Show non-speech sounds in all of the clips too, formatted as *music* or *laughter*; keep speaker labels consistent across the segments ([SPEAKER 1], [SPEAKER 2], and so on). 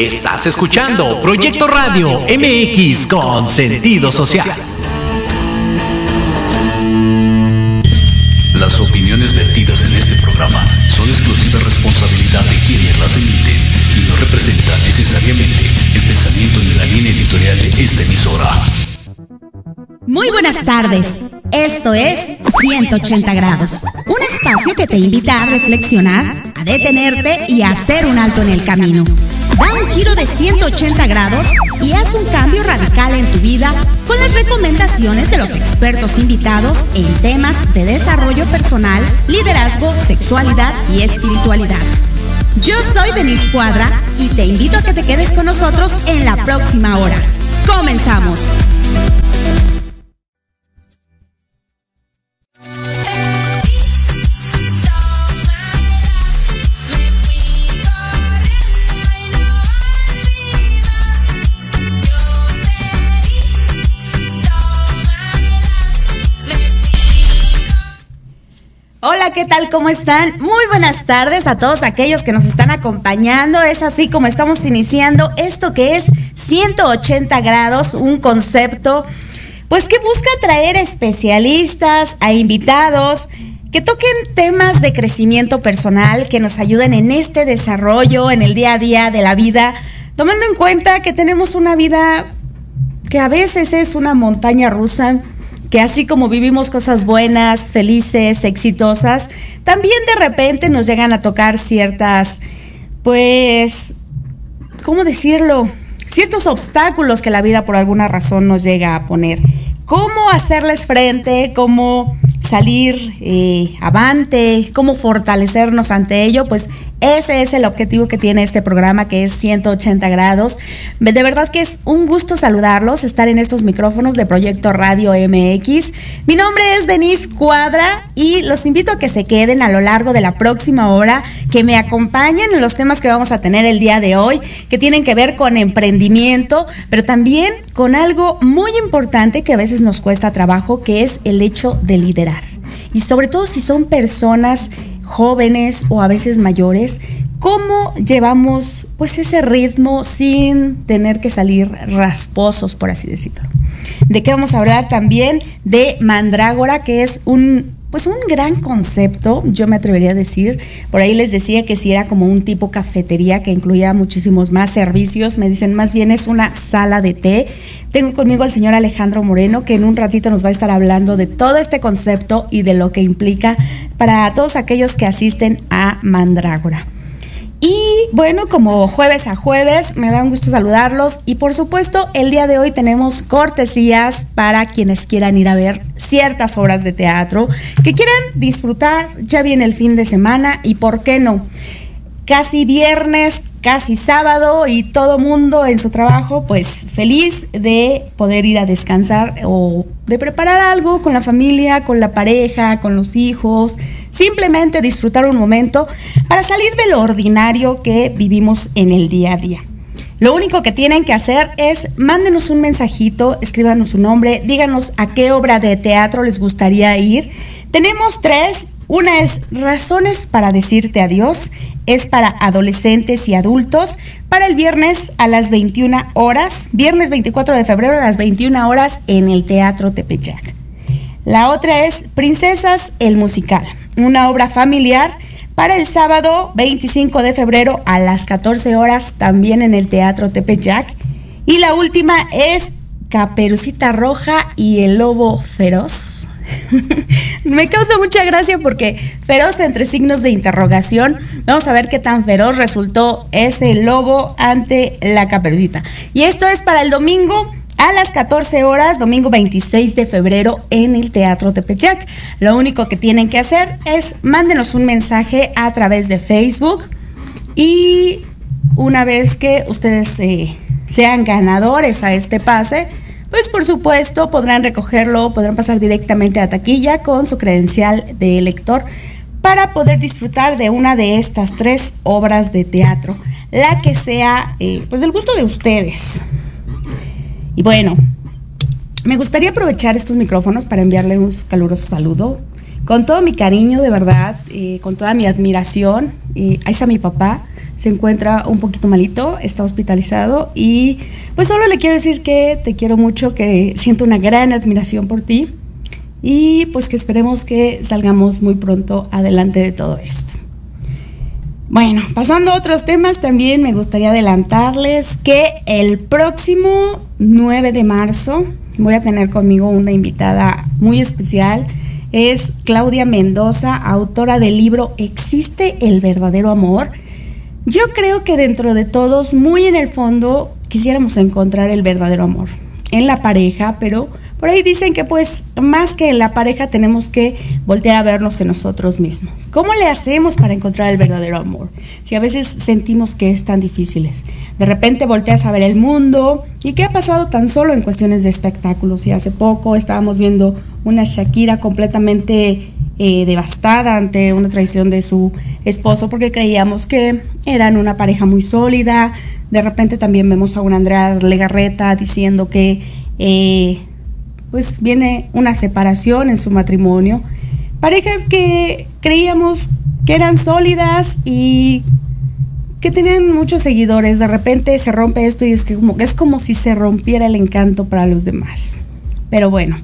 [SPEAKER 1] Estás escuchando Proyecto Radio MX con sentido social.
[SPEAKER 2] Las opiniones vertidas en este programa son exclusiva responsabilidad de quienes las emiten y no representan necesariamente el pensamiento ni la línea editorial de esta emisora.
[SPEAKER 3] Muy buenas tardes. Esto es 180 grados, un espacio que te invita a reflexionar, a detenerte y a hacer un alto en el camino. Da un giro de 180 grados y haz un cambio radical en tu vida con las recomendaciones de los expertos invitados en temas de desarrollo personal, liderazgo, sexualidad y espiritualidad. Yo soy Denise Cuadra y te invito a que te quedes con nosotros en la próxima hora. Comenzamos. Hola, ¿qué tal? ¿Cómo están? Muy buenas tardes a todos aquellos que nos están acompañando. Es así como estamos iniciando esto que es 180 grados, un concepto, pues que busca traer especialistas, a invitados, que toquen temas de crecimiento personal, que nos ayuden en este desarrollo, en el día a día de la vida, tomando en cuenta que tenemos una vida que a veces es una montaña rusa que así como vivimos cosas buenas, felices, exitosas, también de repente nos llegan a tocar ciertas, pues, ¿cómo decirlo? Ciertos obstáculos que la vida por alguna razón nos llega a poner. ¿Cómo hacerles frente? ¿Cómo salir eh, avante? ¿Cómo fortalecernos ante ello? Pues ese es el objetivo que tiene este programa, que es 180 grados. De verdad que es un gusto saludarlos, estar en estos micrófonos de Proyecto Radio MX. Mi nombre es Denise Cuadra y los invito a que se queden a lo largo de la próxima hora, que me acompañen en los temas que vamos a tener el día de hoy, que tienen que ver con emprendimiento, pero también con algo muy importante que a veces nos cuesta trabajo, que es el hecho de liderar. Y sobre todo si son personas jóvenes o a veces mayores, ¿cómo llevamos pues ese ritmo sin tener que salir rasposos, por así decirlo? ¿De qué vamos a hablar también? De mandrágora, que es un pues un gran concepto, yo me atrevería a decir. Por ahí les decía que si era como un tipo cafetería que incluía muchísimos más servicios. Me dicen más bien es una sala de té. Tengo conmigo al señor Alejandro Moreno, que en un ratito nos va a estar hablando de todo este concepto y de lo que implica para todos aquellos que asisten a Mandrágora. Y bueno, como jueves a jueves, me da un gusto saludarlos y por supuesto el día de hoy tenemos cortesías para quienes quieran ir a ver ciertas obras de teatro, que quieran disfrutar, ya viene el fin de semana y por qué no. Casi viernes, casi sábado y todo mundo en su trabajo, pues feliz de poder ir a descansar o de preparar algo con la familia, con la pareja, con los hijos, simplemente disfrutar un momento para salir de lo ordinario que vivimos en el día a día. Lo único que tienen que hacer es mándenos un mensajito, escríbanos su nombre, díganos a qué obra de teatro les gustaría ir. Tenemos tres. Una es Razones para decirte adiós. Es para adolescentes y adultos. Para el viernes a las 21 horas. Viernes 24 de febrero a las 21 horas en el Teatro Tepeyac. La otra es Princesas el Musical. Una obra familiar para el sábado 25 de febrero a las 14 horas también en el Teatro Tepeyac. Y la última es Caperucita Roja y el Lobo Feroz. *laughs* Me causa mucha gracia porque feroz entre signos de interrogación. Vamos a ver qué tan feroz resultó ese lobo ante la caperucita. Y esto es para el domingo a las 14 horas, domingo 26 de febrero, en el Teatro Tepeyac. Lo único que tienen que hacer es mándenos un mensaje a través de Facebook y una vez que ustedes eh, sean ganadores a este pase, pues por supuesto podrán recogerlo, podrán pasar directamente a taquilla con su credencial de lector para poder disfrutar de una de estas tres obras de teatro, la que sea eh, pues del gusto de ustedes. Y bueno, me gustaría aprovechar estos micrófonos para enviarle un caluroso saludo. Con todo mi cariño, de verdad, con toda mi admiración, y ahí está mi papá, se encuentra un poquito malito, está hospitalizado y pues solo le quiero decir que te quiero mucho, que siento una gran admiración por ti y pues que esperemos que salgamos muy pronto adelante de todo esto. Bueno, pasando a otros temas, también me gustaría adelantarles que el próximo 9 de marzo voy a tener conmigo una invitada muy especial. Es Claudia Mendoza, autora del libro ¿Existe el verdadero amor? Yo creo que dentro de todos, muy en el fondo, quisiéramos encontrar el verdadero amor en la pareja, pero por ahí dicen que pues más que en la pareja tenemos que voltear a vernos en nosotros mismos. ¿Cómo le hacemos para encontrar el verdadero amor? Si a veces sentimos que es tan difíciles. De repente volteas a ver el mundo y qué ha pasado tan solo en cuestiones de espectáculos. Y hace poco estábamos viendo una Shakira completamente eh, devastada ante una traición de su esposo porque creíamos que eran una pareja muy sólida. De repente también vemos a una Andrea Legarreta diciendo que eh, pues viene una separación en su matrimonio. Parejas que creíamos que eran sólidas y que tenían muchos seguidores. De repente se rompe esto y es que como, es como si se rompiera el encanto para los demás. Pero bueno,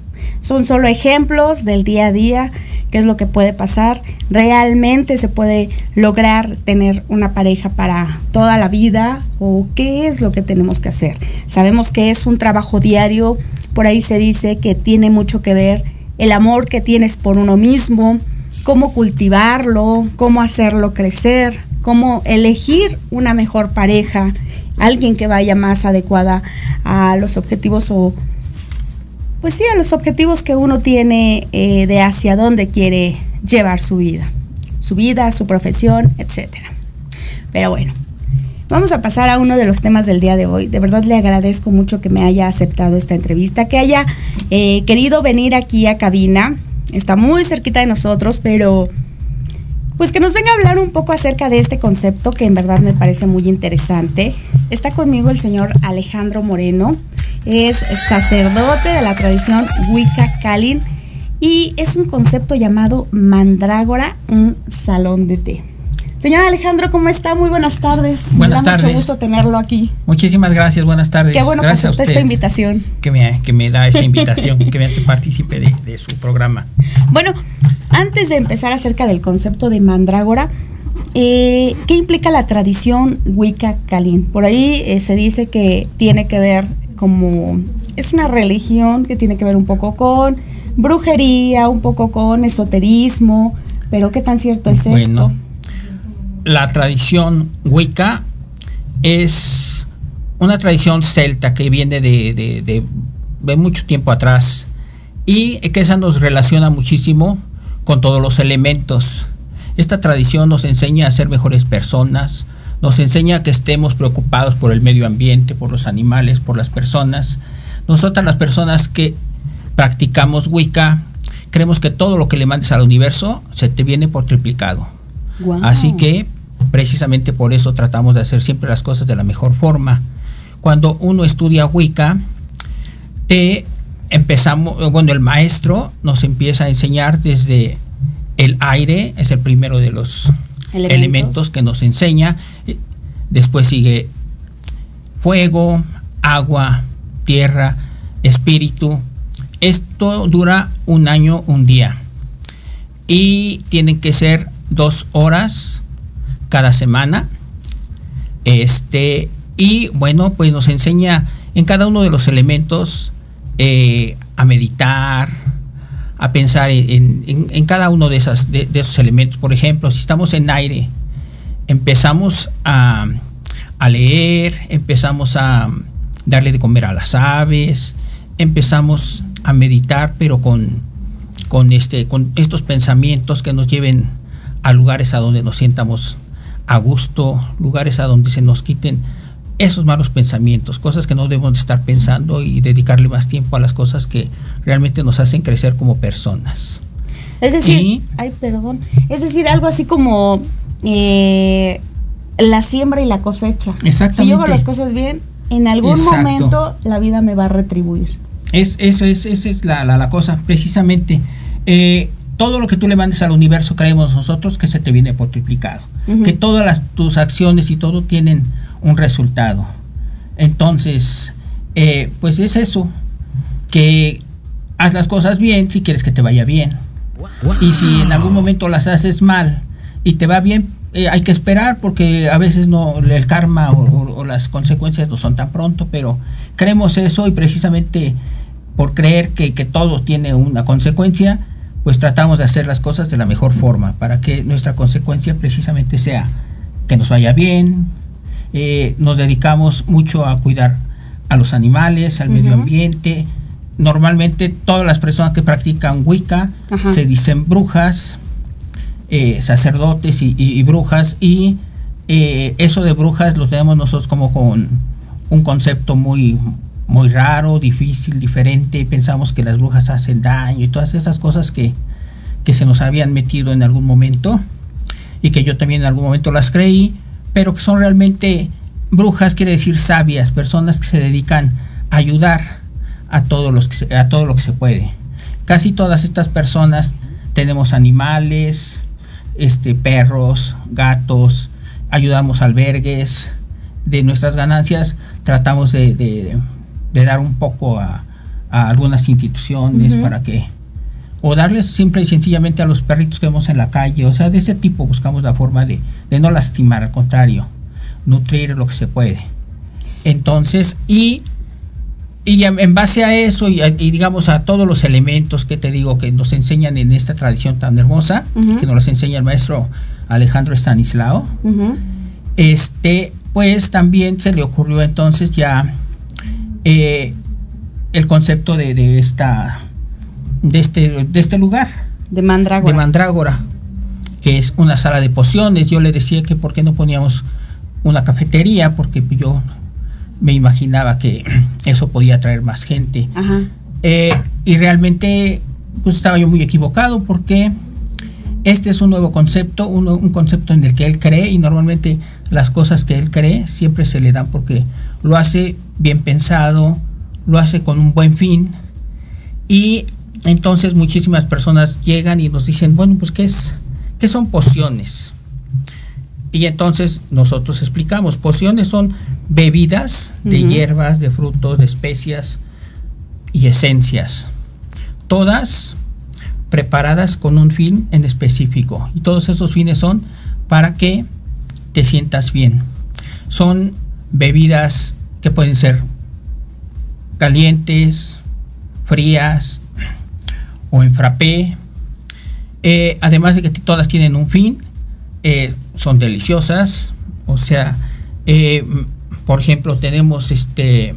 [SPEAKER 3] son solo ejemplos del día a día, qué es lo que puede pasar. Realmente se puede lograr tener una pareja para toda la vida o qué es lo que tenemos que hacer. Sabemos que es un trabajo diario, por ahí se dice que tiene mucho que ver el amor que tienes por uno mismo, cómo cultivarlo, cómo hacerlo crecer, cómo elegir una mejor pareja, alguien que vaya más adecuada a los objetivos o, pues sí, a los objetivos que uno tiene eh, de hacia dónde quiere llevar su vida, su vida, su profesión, etcétera. Pero bueno, Vamos a pasar a uno de los temas del día de hoy. De verdad le agradezco mucho que me haya aceptado esta entrevista, que haya eh, querido venir aquí a cabina. Está muy cerquita de nosotros, pero pues que nos venga a hablar un poco acerca de este concepto que en verdad me parece muy interesante. Está conmigo el señor Alejandro Moreno, es sacerdote de la tradición Wicca Kalin y es un concepto llamado mandrágora, un salón de té. Señor Alejandro, ¿cómo está? Muy buenas tardes.
[SPEAKER 4] Buenas
[SPEAKER 3] me da
[SPEAKER 4] tardes.
[SPEAKER 3] Mucho gusto tenerlo aquí.
[SPEAKER 4] Muchísimas gracias, buenas tardes.
[SPEAKER 3] Qué bueno
[SPEAKER 4] gracias
[SPEAKER 3] que aceptó esta invitación.
[SPEAKER 4] Que me, que me da esta invitación, que me hace partícipe de, de, su programa.
[SPEAKER 3] Bueno, antes de empezar acerca del concepto de mandrágora, eh, ¿qué implica la tradición Wicca Kalin? Por ahí eh, se dice que tiene que ver como, es una religión que tiene que ver un poco con brujería, un poco con esoterismo, pero ¿qué tan cierto es
[SPEAKER 4] bueno.
[SPEAKER 3] esto?
[SPEAKER 4] la tradición Wicca es una tradición celta que viene de, de, de, de, mucho tiempo atrás y que esa nos relaciona muchísimo con todos los elementos. Esta tradición nos enseña a ser mejores personas, nos enseña que estemos preocupados por el medio ambiente, por los animales, por las personas. Nosotras las personas que practicamos Wicca creemos que todo lo que le mandes al universo se te viene por triplicado. Wow. Así que precisamente por eso tratamos de hacer siempre las cosas de la mejor forma. Cuando uno estudia Wicca, te empezamos, bueno, el maestro nos empieza a enseñar desde el aire, es el primero de los elementos, que nos enseña. Después sigue fuego, agua, tierra, espíritu. Esto dura un año, un día. Y tienen que ser dos horas cada semana. Este, y bueno, pues nos enseña en cada uno de los elementos eh, a meditar, a pensar en, en, cada uno de, esas, de, de, esos elementos. Por ejemplo, si estamos en aire, empezamos a, a leer, empezamos a darle de comer a las aves, empezamos a meditar, pero con, con, este, con estos pensamientos que nos lleven a lugares a donde nos sientamos a gusto, lugares a donde se nos quiten esos malos pensamientos, cosas que no debemos estar pensando y dedicarle más tiempo a las cosas que realmente nos hacen crecer como personas.
[SPEAKER 3] Es decir, y, ay, perdón, es decir, algo así como eh, la siembra y la cosecha.
[SPEAKER 4] Exactamente.
[SPEAKER 3] Si yo hago las cosas bien, en algún Exacto. momento la vida me va a retribuir.
[SPEAKER 4] Es, eso es, esa es la, la, la cosa, precisamente. Eh, todo lo que tú le mandes al universo creemos nosotros que se te viene por triplicado. Que todas las, tus acciones y todo tienen un resultado. Entonces, eh, pues es eso, que haz las cosas bien si quieres que te vaya bien. Y si en algún momento las haces mal y te va bien, eh, hay que esperar porque a veces no el karma o, las consecuencias no son tan pronto, pero creemos eso y precisamente por creer que, todo tiene una consecuencia, pues tratamos de hacer las cosas de la mejor forma para que nuestra consecuencia precisamente sea que nos vaya bien. Eh, nos dedicamos mucho a cuidar a los animales, al medio ambiente. Normalmente todas las personas que practican Wicca se dicen brujas, eh, sacerdotes y, brujas y eh, eso de brujas lo tenemos nosotros como con un concepto muy muy raro, difícil, diferente, pensamos que las brujas hacen daño y todas esas cosas que, que se nos habían metido en algún momento y que yo también en algún momento las creí, pero que son realmente brujas, quiere decir sabias, personas que se dedican a ayudar a, todos los que a todo lo que se puede. Casi todas estas personas tenemos animales, este, perros, gatos, ayudamos albergues, de nuestras ganancias tratamos de, dar un poco a, algunas instituciones para que, o darles simple y sencillamente a los perritos que vemos en la calle, o sea, de ese tipo buscamos la forma de, de no lastimar, al contrario, nutrir lo que se puede. Entonces, y y en, base a eso y, digamos a todos los elementos que te digo que nos enseñan en esta tradición tan hermosa, que nos los enseña el maestro Alejandro Stanislao, este, pues también se le ocurrió entonces ya eh, el concepto de, esta de este, de este lugar.
[SPEAKER 3] De Mandrágora.
[SPEAKER 4] De Mandrágora, que es una sala de pociones. Yo le decía que por qué no poníamos una cafetería, porque yo me imaginaba que *clears throat* eso podía atraer más gente. Eh, y realmente pues estaba yo muy equivocado porque este es un nuevo concepto, un, concepto en el que él cree y normalmente las cosas que él cree siempre se le dan porque lo hace bien pensado, lo hace con un buen fin y entonces muchísimas personas llegan y nos dicen, bueno, pues ¿qué es? ¿Qué son pociones? Y entonces nosotros explicamos, pociones son bebidas de hierbas, de frutos, de especias y esencias, todas preparadas con un fin en específico. Y todos esos fines son para que te sientas bien. Son bebidas que pueden ser calientes, frías o en frappé. Eh, además de que todas tienen un fin, eh, son deliciosas. O sea, eh, por ejemplo, tenemos este...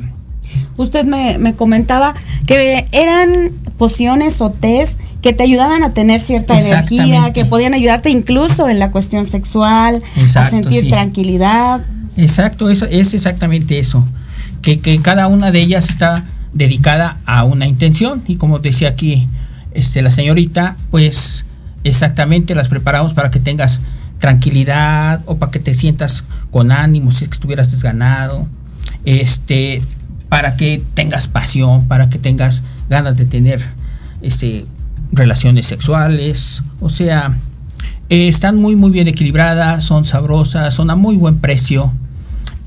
[SPEAKER 3] Usted me, comentaba que eran pociones o tés que te ayudaban a tener cierta energía, que podían ayudarte incluso en la cuestión sexual, a sentir tranquilidad.
[SPEAKER 4] Exacto, eso, es exactamente eso, que, que, cada una de ellas está dedicada a una intención y como decía aquí este, la señorita, pues exactamente las preparamos para que tengas tranquilidad o para que te sientas con ánimo si es que estuvieras desganado, este, para que tengas pasión, para que tengas ganas de tener este, relaciones sexuales, o sea, eh, están muy muy bien equilibradas, son sabrosas, son a muy buen precio.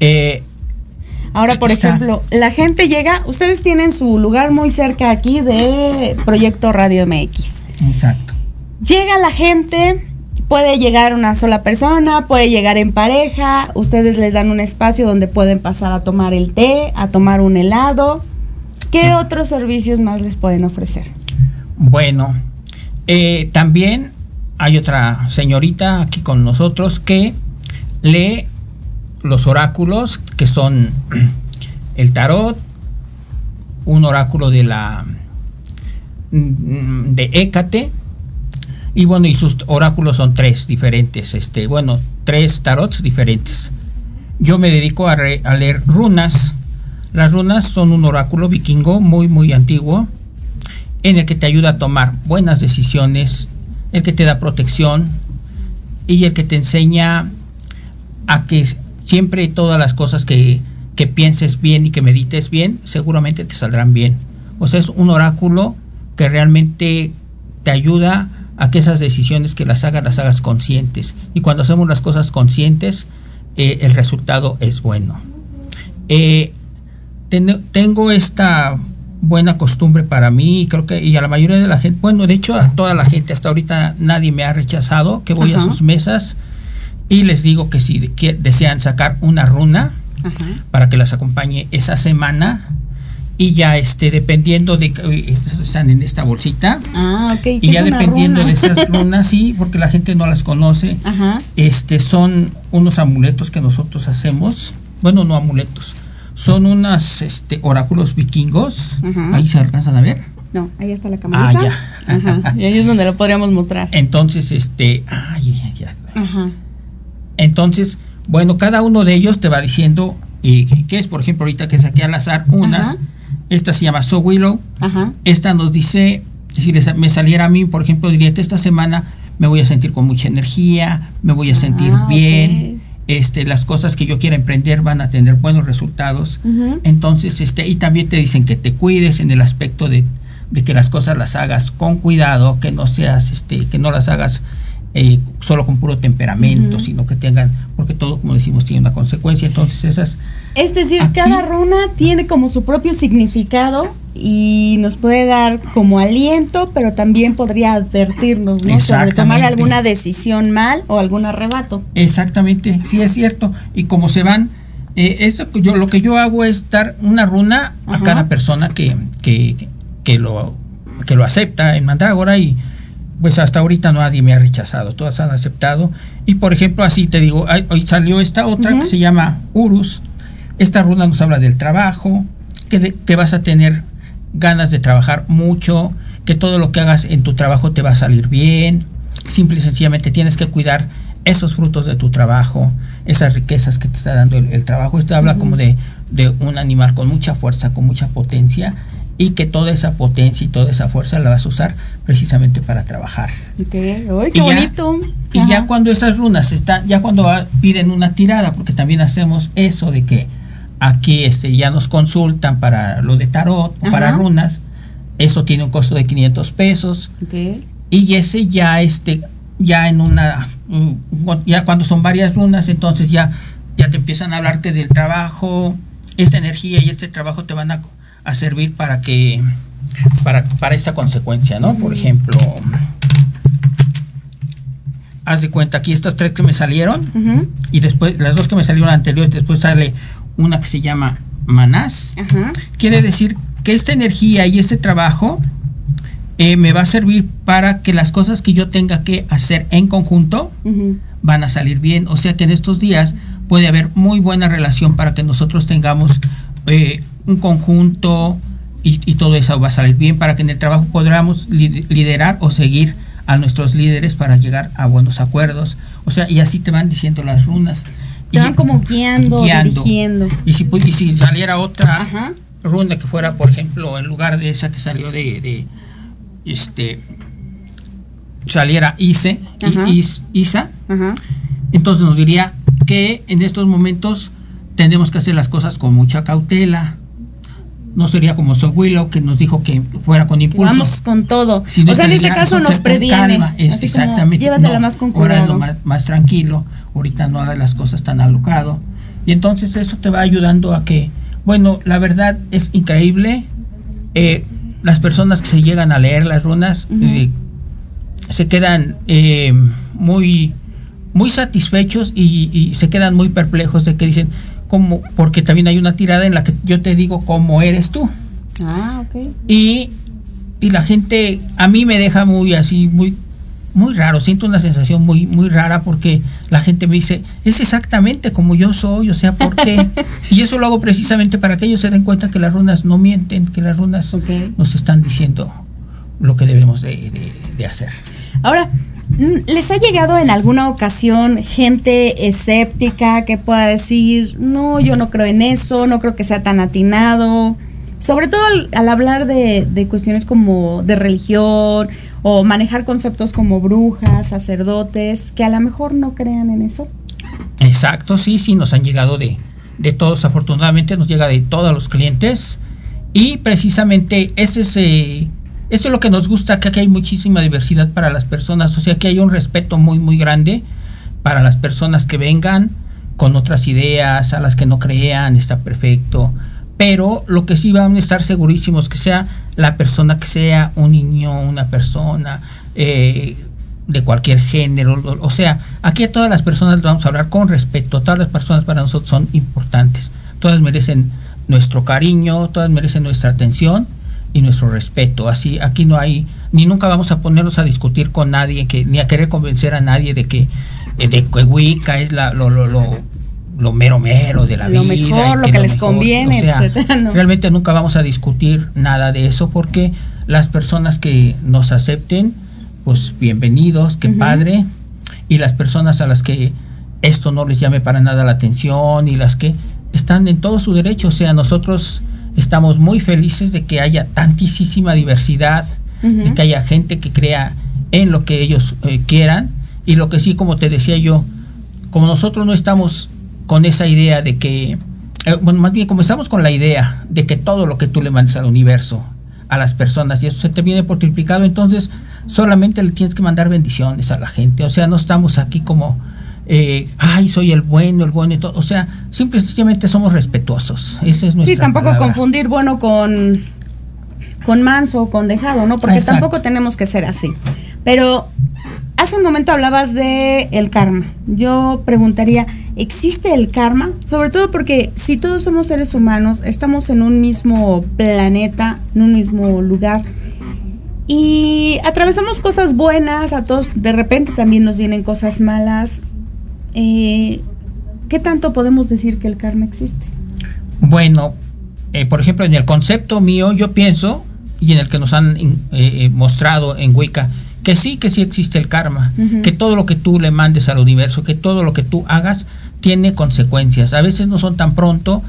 [SPEAKER 3] Eh, Ahora, por ejemplo, la gente llega, ustedes tienen su lugar muy cerca aquí de Proyecto Radio MX.
[SPEAKER 4] Exacto.
[SPEAKER 3] Llega la gente, Puede llegar una sola persona, puede llegar en pareja, ustedes les dan un espacio donde pueden pasar a tomar el té, a tomar un helado. ¿Qué otros servicios más les pueden ofrecer?
[SPEAKER 4] Bueno, eh, también hay otra señorita aquí con nosotros que lee los oráculos, que son *clears throat* el tarot, un oráculo de la de Hécate, y bueno, y sus oráculos son tres diferentes, este, bueno, tres tarots diferentes. Yo me dedico a, a leer runas. Las runas son un oráculo vikingo muy, muy antiguo, en el que te ayuda a tomar buenas decisiones, el que te da protección y el que te enseña a que siempre todas las cosas que, que pienses bien y que medites bien, seguramente te saldrán bien. O sea, es un oráculo que realmente te ayuda a que esas decisiones que las hagas, las hagas conscientes. Y cuando hacemos las cosas conscientes, eh, el resultado es bueno. Eh, tengo esta buena costumbre para mí y creo que y a la mayoría de la gente, bueno, de hecho a toda la gente hasta ahorita nadie me ha rechazado que voy a sus mesas y les digo que si desean sacar una runa para que las acompañe esa semana y ya este dependiendo de que están en esta bolsita
[SPEAKER 3] ah, okay.
[SPEAKER 4] y ya dependiendo de esas *laughs* runas sí porque la gente no las conoce este son unos amuletos que nosotros hacemos bueno no amuletos son unas este, oráculos vikingos. Ahí se alcanzan a ver.
[SPEAKER 3] No, ahí está la cámara. Ah, ya. *laughs* Y ahí es donde lo podríamos mostrar.
[SPEAKER 4] Entonces, este. Ay, ya, Ajá. Entonces, bueno, cada uno de ellos te va diciendo eh, qué es, por ejemplo, ahorita que saqué al azar unas. Esta se llama So Willow. Ajá. Esta nos dice, si me saliera a mí, por ejemplo, diría que esta semana me voy a sentir con mucha energía, me voy a sentir ah, bien este, las cosas que yo quiera emprender van a tener buenos resultados. Entonces, este, y también te dicen que te cuides en el aspecto de, que las cosas las hagas con cuidado, que no seas, este, que no las hagas eh, solo con puro temperamento, sino que tengan, porque todo, como decimos, tiene una consecuencia. Entonces, esas.
[SPEAKER 3] Es decir, cada runa tiene como su propio significado y nos puede dar como aliento, pero también podría advertirnos, ¿no? Sobre tomar alguna decisión mal o algún arrebato.
[SPEAKER 4] Exactamente, sí es cierto. Y como se van, eh, eso yo lo que yo hago es dar una runa a cada persona que, que, que, lo que lo acepta en Mandrágora y pues hasta ahorita nadie me ha rechazado, todas han aceptado. Y por ejemplo, así te digo, hoy salió esta otra que se llama Urus. Esta runa nos habla del trabajo, que, que vas a tener ganas de trabajar mucho, que todo lo que hagas en tu trabajo te va a salir bien. Simple y sencillamente tienes que cuidar esos frutos de tu trabajo, esas riquezas que te está dando el, trabajo. Esto habla como de, de, un animal con mucha fuerza, con mucha potencia y que toda esa potencia y toda esa fuerza la vas a usar precisamente para trabajar.
[SPEAKER 3] qué bonito.
[SPEAKER 4] y ya cuando esas runas están, ya cuando piden una tirada, porque también hacemos eso de que Aquí este, ya nos consultan para lo de tarot o para runas. Eso tiene un costo de 500 pesos. Y ese ya, este, ya en una, ya cuando son varias runas, entonces ya, ya te empiezan a hablarte del trabajo, esta energía y este trabajo te van a, servir para que, para, para esta consecuencia, ¿no? Por ejemplo, haz de cuenta aquí estas tres que me salieron y después las dos que me salieron anteriores, después sale una que se llama Manás. Quiere decir que esta energía y este trabajo eh, me va a servir para que las cosas que yo tenga que hacer en conjunto van a salir bien. O sea que en estos días puede haber muy buena relación para que nosotros tengamos eh, un conjunto y, y, todo eso va a salir bien para que en el trabajo podamos liderar o seguir a nuestros líderes para llegar a buenos acuerdos. O sea, y así te van diciendo las runas.
[SPEAKER 3] Te van como guiando, dirigiendo.
[SPEAKER 4] Y si, si saliera otra runa que fuera, por ejemplo, en lugar de esa que salió de, este saliera Ise, Isa, entonces nos diría que en estos momentos tendremos que hacer las cosas con mucha cautela, no sería como So Willow que nos dijo que fuera con impulso.
[SPEAKER 3] Vamos con todo. o sea, en este caso nos previene.
[SPEAKER 4] exactamente.
[SPEAKER 3] Llévatela más con cuidado.
[SPEAKER 4] más, tranquilo. Ahorita no hagas las cosas tan alocado. Y entonces eso te va ayudando a que, bueno, la verdad es increíble. Eh, las personas que se llegan a leer las runas eh, se quedan eh, muy, muy satisfechos y, y se quedan muy perplejos de que dicen, como, porque también hay una tirada en la que yo te digo cómo eres tú.
[SPEAKER 3] Ah, ok.
[SPEAKER 4] Y, y la gente a mí me deja muy así, muy, muy raro, siento una sensación muy, muy rara porque la gente me dice, es exactamente como yo soy, o sea, ¿por qué? *laughs* y eso lo hago precisamente para que ellos se den cuenta que las runas no mienten, que las runas nos están diciendo lo que debemos de, de hacer.
[SPEAKER 3] Ahora, ¿Les ha llegado en alguna ocasión gente escéptica que pueda decir, no, yo no creo en eso, no creo que sea tan atinado? Sobre todo al, hablar de, cuestiones como de religión o manejar conceptos como brujas, sacerdotes, que a lo mejor no crean en eso.
[SPEAKER 4] Exacto, sí, sí, nos han llegado de, de todos, afortunadamente nos llega de todos los clientes y precisamente ese es... Eh, eso es lo que nos gusta, que aquí hay muchísima diversidad para las personas, o sea que hay un respeto muy, muy grande para las personas que vengan con otras ideas, a las que no crean, está perfecto. Pero lo que sí van a estar segurísimos que sea la persona que sea, un niño, una persona, eh, de cualquier género, o, sea, aquí a todas las personas vamos a hablar con respeto, todas las personas para nosotros son importantes, todas merecen nuestro cariño, todas merecen nuestra atención y nuestro respeto, así aquí no hay, ni nunca vamos a ponernos a discutir con nadie, que, ni a querer convencer a nadie de que, eh, de que Wicca es la, lo, lo, lo, mero mero de la
[SPEAKER 3] lo
[SPEAKER 4] vida.
[SPEAKER 3] Mejor, lo que, les conviene,
[SPEAKER 4] etcétera, Realmente nunca vamos a discutir nada de eso porque las personas que nos acepten, pues bienvenidos, qué padre. Y las personas a las que esto no les llame para nada la atención y las que están en todo su derecho, o sea, nosotros estamos muy felices de que haya tantísima diversidad, de que haya gente que crea en lo que ellos eh, quieran y lo que sí, como te decía yo, como nosotros no estamos con esa idea de que, eh, bueno, más bien como estamos con la idea de que todo lo que tú le mandes al universo, a las personas, y eso se te viene por triplicado, entonces solamente le tienes que mandar bendiciones a la gente. O sea, no estamos aquí como, eh, ay, soy el bueno, el bueno y todo. O sea, simplemente somos respetuosos. Ese es nuestra
[SPEAKER 3] Sí, tampoco confundir bueno con, con manso o con dejado, ¿no? Porque tampoco tenemos que ser así. Pero hace un momento hablabas de el karma. Yo preguntaría, ¿existe el karma? Sobre todo porque si todos somos seres humanos, estamos en un mismo planeta, en un mismo lugar y atravesamos cosas buenas, a todos de repente también nos vienen cosas malas. Eh, ¿Qué tanto podemos decir que el karma existe?
[SPEAKER 4] Bueno, eh, por ejemplo, en el concepto mío yo pienso, y en el que nos han eh, mostrado en Wicca, que sí, que sí existe el karma, que todo lo que tú le mandes al universo, que todo lo que tú hagas tiene consecuencias. A veces no son tan pronto,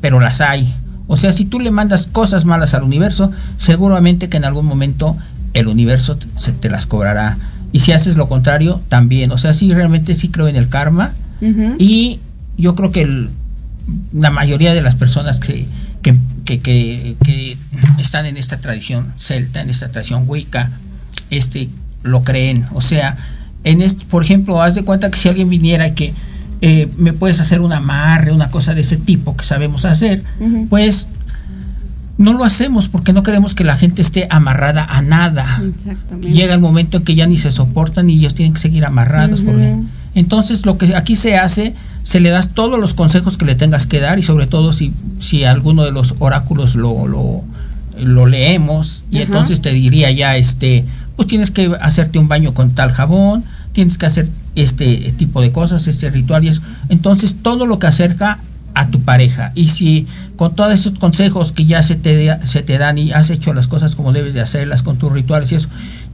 [SPEAKER 4] pero las hay. O sea, si tú le mandas cosas malas al universo, seguramente que en algún momento el universo se te las cobrará. Y si haces lo contrario, también. O sea, sí, realmente sí creo en el karma. Y yo creo que la mayoría de las personas que, que, están en esta tradición celta, en esta tradición wicca, este, lo creen. O sea, en este, por ejemplo, haz de cuenta que si alguien viniera y que eh, me puedes hacer un amarre, una cosa de ese tipo que sabemos hacer, pues no lo hacemos porque no queremos que la gente esté amarrada a nada. Llega el momento en que ya ni se soportan y ellos tienen que seguir amarrados. entonces lo que aquí se hace, se le das todos los consejos que le tengas que dar y sobre todo si, si alguno de los oráculos lo, lo, leemos y entonces te diría ya, este, pues tienes que hacerte un baño con tal jabón, tienes que hacer este tipo de cosas, este ritual y eso. Entonces, todo lo que acerca a tu pareja. Y si con todos esos consejos que ya se te, se te dan y has hecho las cosas como debes de hacerlas con tus rituales y eso,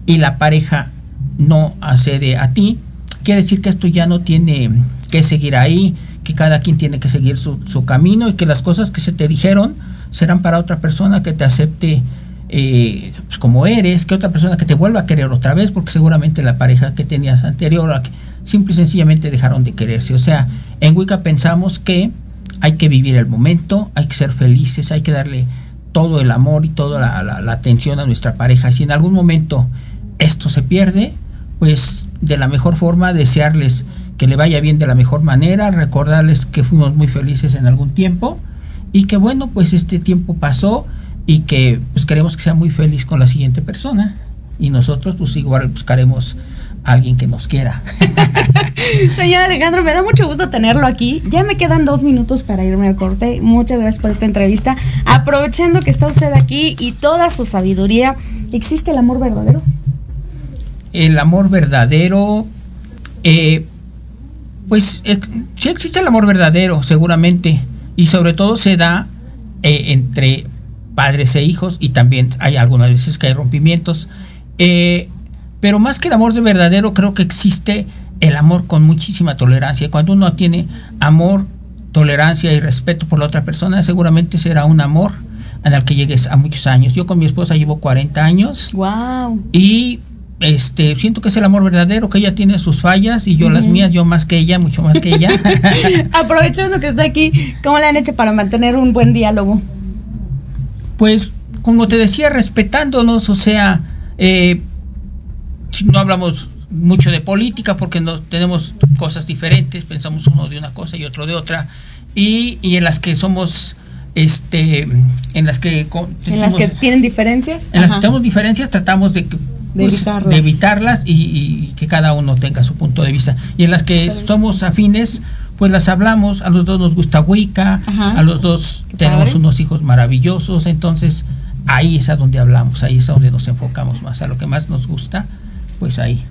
[SPEAKER 4] y la pareja no accede a ti, quiere decir que esto ya no tiene que seguir ahí, que cada quien tiene que seguir su, camino y que las cosas que se te dijeron serán para otra persona que te acepte eh, pues como eres, que otra persona que te vuelva a querer otra vez, porque seguramente la pareja que tenías anterior, simple y sencillamente dejaron de quererse. O sea, en Wicca pensamos que hay que vivir el momento, hay que ser felices, hay que darle todo el amor y toda la, atención a nuestra pareja. Si en algún momento esto se pierde, pues de la mejor forma desearles que le vaya bien de la mejor manera, recordarles que fuimos muy felices en algún tiempo y que bueno, pues este tiempo pasó y que pues queremos que sea muy feliz con la siguiente persona y nosotros pues igual buscaremos alguien que nos quiera. *laughs*
[SPEAKER 3] Señor Alejandro, me da mucho gusto tenerlo aquí. Ya me quedan dos minutos para irme al corte. Muchas gracias por esta entrevista. Aprovechando que está usted aquí y toda su sabiduría, ¿existe el amor verdadero?
[SPEAKER 4] El amor verdadero, eh, pues eh, sí existe el amor verdadero, seguramente, y sobre todo se da eh, entre padres e hijos y también hay algunas veces que hay rompimientos. Eh, pero más que el amor de verdadero, creo que existe el amor con muchísima tolerancia. Cuando uno tiene amor, tolerancia y respeto por la otra persona, seguramente será un amor en el que llegues a muchos años. Yo con mi esposa llevo 40 años.
[SPEAKER 3] Wow.
[SPEAKER 4] Y este siento que es el amor verdadero, que ella tiene sus fallas y yo las mías, yo más que ella, mucho más que ella. *laughs*
[SPEAKER 3] Aprovechando que está aquí, ¿cómo le han hecho para mantener un buen diálogo?
[SPEAKER 4] Pues como te decía, respetándonos, o sea, eh, no hablamos mucho de política porque no tenemos cosas diferentes, pensamos uno de una cosa y otro de otra, y, y en las que somos este en las que
[SPEAKER 3] en las que tienen diferencias.
[SPEAKER 4] en las que tenemos diferencias tratamos de, pues, de evitarlas, y, y, que cada uno tenga su punto de vista. Y en las que somos afines pues las hablamos, a los dos nos gusta Wicca, a los dos tenemos unos hijos maravillosos, entonces ahí es a donde hablamos, ahí es a donde nos enfocamos más, a lo que más nos gusta, pues ahí.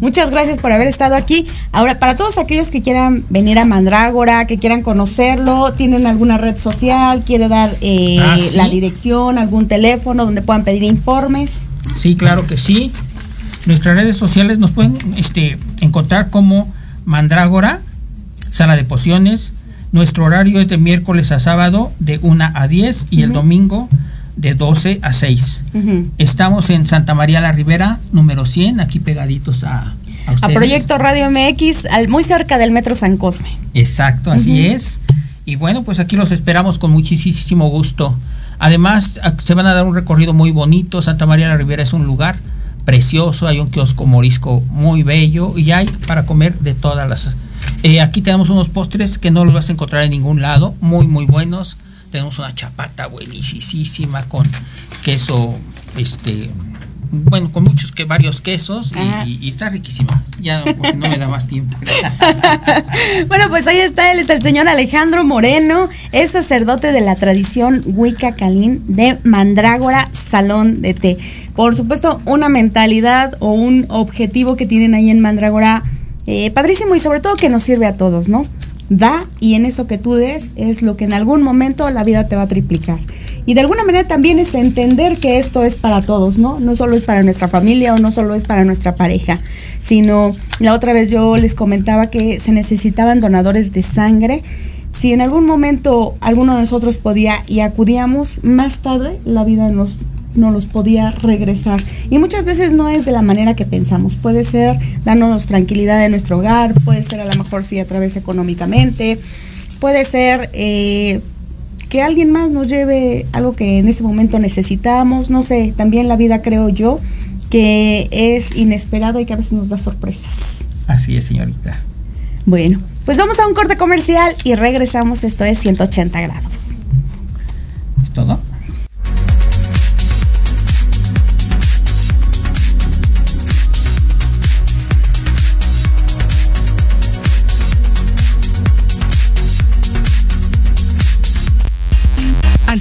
[SPEAKER 3] Muchas gracias por haber estado aquí. Ahora, para todos aquellos que quieran venir a Mandrágora, que quieran conocerlo, ¿tienen alguna red social? ¿Quiere dar eh, ah, la dirección, algún teléfono donde puedan pedir informes?
[SPEAKER 4] Sí, claro que sí. Nuestras redes sociales nos pueden este, encontrar como Mandrágora sala de pociones. Nuestro horario es de miércoles a sábado de 1 a 10 y el domingo de 12 a 6. Estamos en Santa María la Ribera, número 100, aquí pegaditos a...
[SPEAKER 3] A, Proyecto Radio MX, al, muy cerca del Metro San Cosme.
[SPEAKER 4] Exacto, así es. Y bueno, pues aquí los esperamos con muchísimo gusto. Además, se van a dar un recorrido muy bonito. Santa María la Ribera es un lugar precioso, hay un kiosco morisco muy bello y hay para comer de todas las eh, aquí tenemos unos postres que no los vas a encontrar en ningún lado, muy, muy buenos. Tenemos una chapata buenísima con queso, este, bueno, con muchos que varios quesos y, está riquísima. Ya no, no me da más tiempo. *laughs*
[SPEAKER 3] bueno, pues ahí está, él es el señor Alejandro Moreno, es sacerdote de la tradición Wicca Calín de Mandrágora Salón de Té. Por supuesto, una mentalidad o un objetivo que tienen ahí en Mandrágora eh, padrísimo y sobre todo que nos sirve a todos, ¿no? Da y en eso que tú des es lo que en algún momento la vida te va a triplicar. Y de alguna manera también es entender que esto es para todos, ¿no? No solo es para nuestra familia o no solo es para nuestra pareja, sino la otra vez yo les comentaba que se necesitaban donadores de sangre. Si en algún momento alguno de nosotros podía y acudíamos, más tarde la vida nos no los podía regresar. Y muchas veces no es de la manera que pensamos. Puede ser darnos tranquilidad en nuestro hogar, puede ser a lo mejor sí a través económicamente, puede ser eh, que alguien más nos lleve algo que en ese momento necesitamos. No sé, también la vida creo yo que es inesperado y que a veces nos da sorpresas.
[SPEAKER 4] Así es, señorita.
[SPEAKER 3] Bueno, pues vamos a un corte comercial y regresamos. Esto es 180 grados.
[SPEAKER 4] ¿Es todo?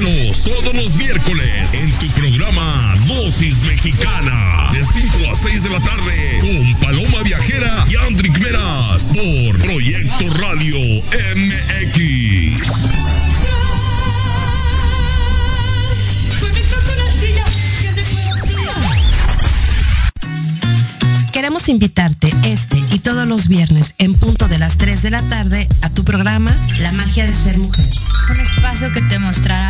[SPEAKER 5] Escúchanos todos los miércoles en tu programa Dosis Mexicana de 5 a 6 de la tarde con Paloma Viajera y Andrick Meras por Proyecto Radio MX.
[SPEAKER 6] Queremos invitarte este y todos los viernes en punto de las 3 de la tarde a tu programa La magia de ser mujer
[SPEAKER 7] un espacio que te mostrará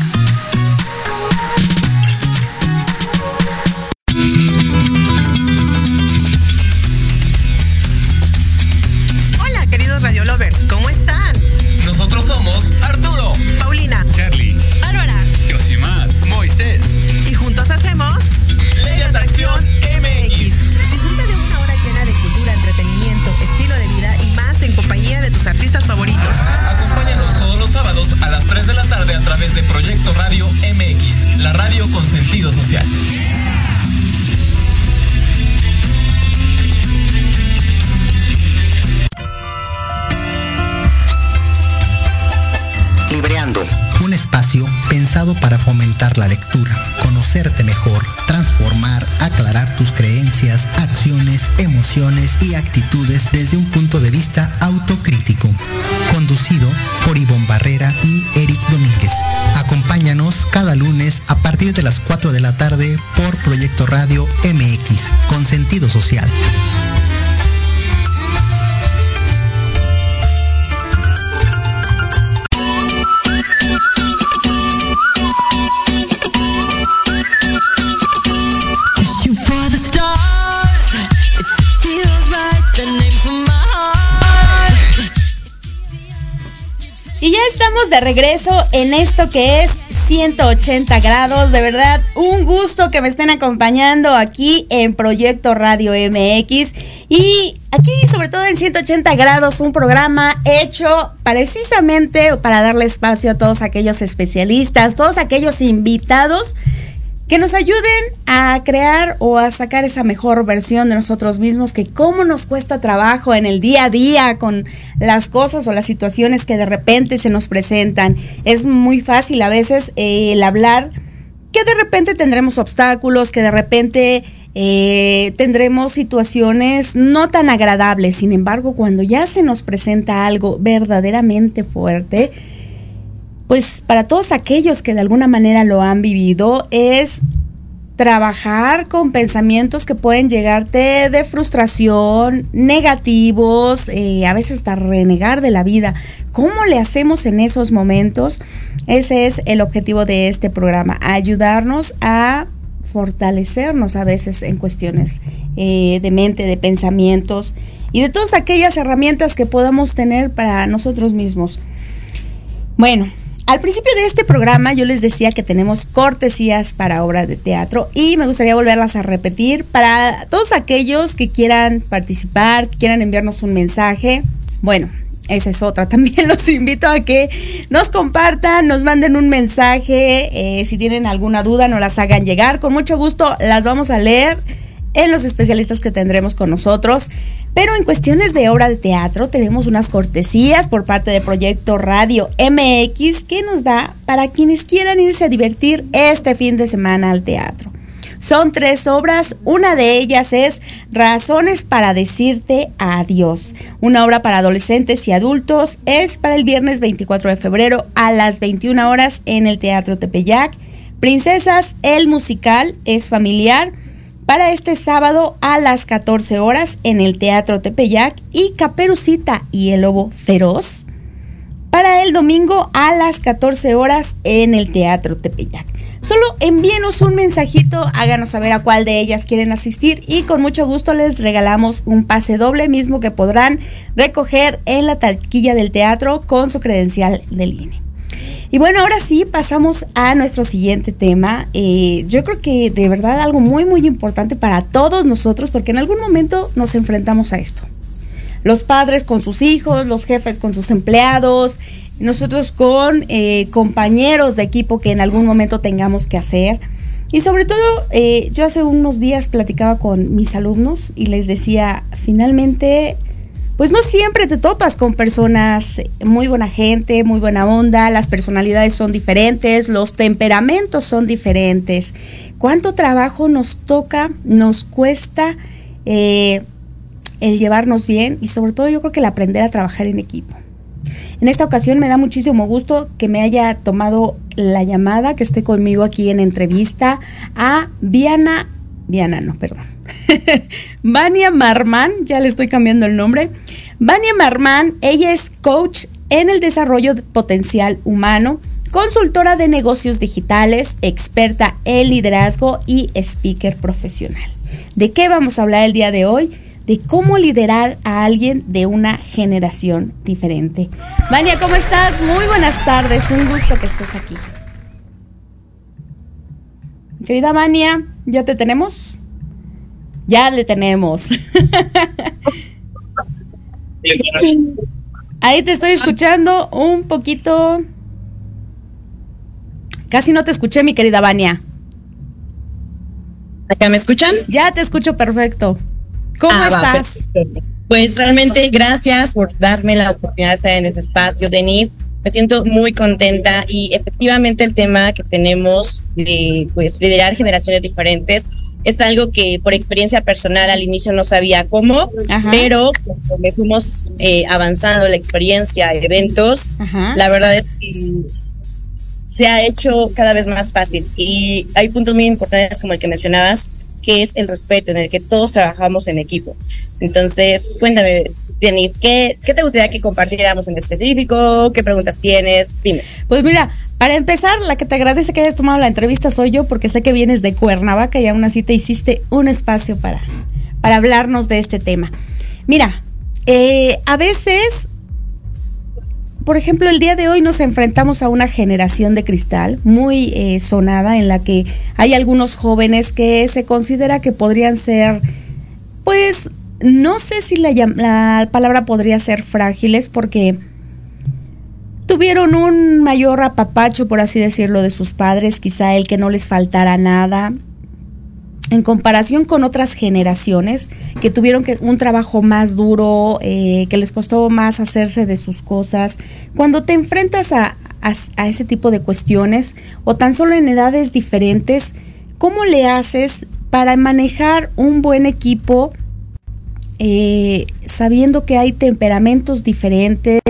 [SPEAKER 8] Actitudes desde un punto de
[SPEAKER 3] de regreso en esto que es 180 grados. De verdad, un gusto que me estén acompañando aquí en Proyecto Radio MX. Y aquí, sobre todo en 180 grados, un programa hecho precisamente para darle espacio a todos aquellos especialistas, todos aquellos invitados que nos ayuden a crear o a sacar esa mejor versión de nosotros mismos, que cómo nos cuesta trabajo en el día a día con las cosas o las situaciones que de repente se nos presentan. Es muy fácil a veces eh, el hablar que de repente tendremos obstáculos, que de repente eh, tendremos situaciones no tan agradables. Sin embargo, cuando ya se nos presenta algo verdaderamente fuerte, pues para todos aquellos que de alguna manera lo han vivido, es trabajar con pensamientos que pueden llegarte de frustración, negativos, eh, a veces hasta renegar de la vida. ¿Cómo le hacemos en esos momentos? Ese es el objetivo de este programa, ayudarnos a fortalecernos a veces en cuestiones eh, de mente, de pensamientos y de todas aquellas herramientas que podamos tener para nosotros mismos. Bueno, al principio de este programa yo les decía que tenemos cortesías para obras de teatro y me gustaría volverlas a repetir para todos aquellos que quieran participar, quieran enviarnos un mensaje. Bueno, esa es otra. *laughs* También los invito a que nos compartan, nos manden un mensaje. Eh, si tienen alguna duda, nos las hagan llegar. Con mucho gusto las vamos a leer en los especialistas que tendremos con nosotros. Pero en cuestiones de obra de teatro tenemos unas cortesías por parte de Proyecto Radio MX que nos da para quienes quieran irse a divertir este fin de semana al teatro. Son tres obras, una de ellas es Razones para decirte adiós. Una obra para adolescentes y adultos es para el viernes 24 de febrero a las 21 horas en el Teatro Tepeyac. Princesas, el musical es familiar para este sábado a las 14 horas en el Teatro Tepeyac y Caperucita y el Lobo Feroz para el domingo a las 14 horas en el Teatro Tepeyac. Solo envíenos un mensajito, háganos saber a cuál de ellas quieren asistir y con mucho gusto les regalamos un pase doble mismo que podrán recoger en la taquilla del teatro con su credencial del INE. Y bueno, ahora sí pasamos a nuestro siguiente tema. Eh, yo creo que de verdad algo muy, muy importante para todos nosotros, porque en algún momento nos enfrentamos a esto. Los padres con sus hijos, los jefes con sus empleados, nosotros con eh, compañeros de equipo que en algún momento tengamos que hacer. Y sobre todo, eh, yo hace unos días platicaba con mis alumnos y les decía, finalmente pues no siempre te topas con personas muy buena gente, muy buena onda, las personalidades son diferentes, los temperamentos son diferentes. ¿Cuánto trabajo nos toca, nos cuesta eh, el llevarnos bien y sobre todo yo creo que el aprender a trabajar en equipo? En esta ocasión me da muchísimo gusto que me haya tomado la llamada, que esté conmigo aquí en entrevista a Viana, Viana no, perdón, *laughs* Vania Marman, ya le estoy cambiando el nombre. Vania Marman, ella es coach en el desarrollo potencial humano, consultora de negocios digitales, experta en liderazgo y speaker profesional. ¿De qué vamos a hablar el día de hoy? De cómo liderar a alguien de una generación diferente. Vania, ¿cómo estás? Muy buenas tardes, un gusto que estés aquí. Querida Vania, ¿ya te tenemos? Ya le tenemos. Ahí te estoy escuchando un poquito. Casi no te escuché, mi querida Vania.
[SPEAKER 9] ¿Acá me escuchan?
[SPEAKER 3] Ya te escucho perfecto. ¿Cómo ah, estás?
[SPEAKER 9] pues realmente gracias por darme la oportunidad de estar en ese espacio, Denise. Me siento muy contenta y efectivamente el tema que tenemos de pues liderar generaciones diferentes es algo que por experiencia personal al inicio no sabía cómo, pero me fuimos eh, avanzando la experiencia, eventos, la verdad es que se ha hecho cada vez más fácil y hay puntos muy importantes como el que mencionabas, que es el respeto, en el que todos trabajamos en equipo. Entonces, cuéntame, Denise, ¿qué, ¿qué te gustaría que compartiéramos en específico? ¿Qué preguntas tienes? Dime.
[SPEAKER 3] Pues mira, para empezar, la que te agradece que hayas tomado la entrevista soy yo, porque sé que vienes de Cuernavaca y aún así te hiciste un espacio para, para hablarnos de este tema. Mira, eh, a veces, por ejemplo, el día de hoy nos enfrentamos a una generación de cristal muy eh, sonada en la que hay algunos jóvenes que se considera que podrían ser, pues, no sé si la, la palabra podría ser frágiles, porque tuvieron un mayor apapacho, por así decirlo, de sus padres, quizá el que no les faltara nada, en comparación con otras generaciones que tuvieron que, un trabajo más duro, eh, que les costó más hacerse de sus cosas. Cuando te enfrentas a, ese tipo de cuestiones o tan solo en edades diferentes, ¿cómo le haces para manejar un buen equipo eh, sabiendo que hay temperamentos diferentes?